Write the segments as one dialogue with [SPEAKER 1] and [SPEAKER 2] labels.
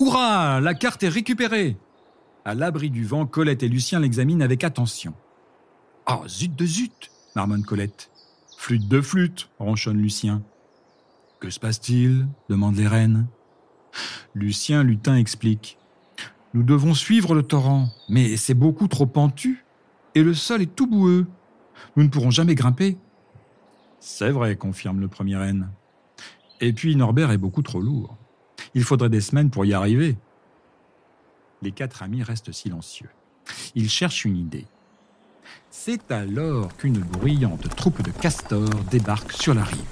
[SPEAKER 1] Hurrah La carte est récupérée À l'abri du vent, Colette et Lucien l'examinent avec attention. Oh, zut de zut marmonne Colette. Flûte de flûte ronchonne Lucien. Que se passe-t-il? demandent les reines. Lucien Lutin explique. Nous devons suivre le torrent, mais c'est beaucoup trop pentu, et le sol est tout boueux. Nous ne pourrons jamais grimper. C'est vrai, confirme le premier reine. Et puis Norbert est beaucoup trop lourd. Il faudrait des semaines pour y arriver. Les quatre amis restent silencieux. Ils cherchent une idée. C'est alors qu'une bruyante troupe de castors débarque sur la rive.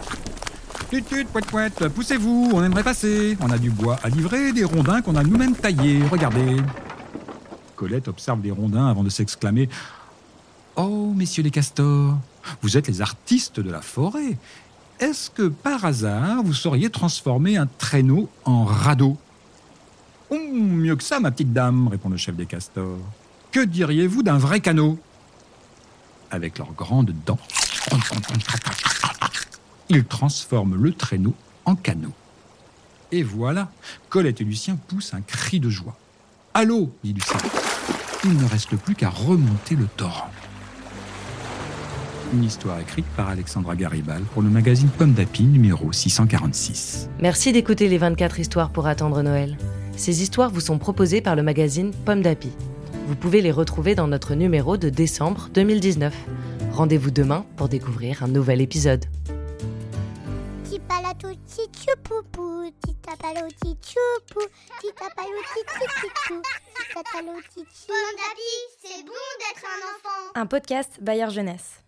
[SPEAKER 1] Tut tut, pouet pouet, poussez-vous, on aimerait passer. On a du bois à livrer, des rondins qu'on a nous-mêmes taillés. Regardez. Colette observe les rondins avant de s'exclamer Oh, messieurs les castors, vous êtes les artistes de la forêt. Est-ce que par hasard vous sauriez transformer un traîneau en radeau mieux que ça, ma petite dame, répond le chef des castors. Que diriez-vous d'un vrai canot Avec leurs grandes dents, ils transforment le traîneau en canot. Et voilà, Colette et Lucien poussent un cri de joie. Allô dit Lucien. Il ne reste plus qu'à remonter le torrent. Une histoire écrite par Alexandra Garibal pour le magazine Pomme d'Api numéro 646.
[SPEAKER 2] Merci d'écouter les 24 histoires pour attendre Noël. Ces histoires vous sont proposées par le magazine Pomme d'Api. Vous pouvez les retrouver dans notre numéro de décembre 2019. Rendez-vous demain pour découvrir un nouvel épisode.
[SPEAKER 3] Pomme d'api, c'est bon d'être un enfant.
[SPEAKER 4] Un podcast Bayard Jeunesse.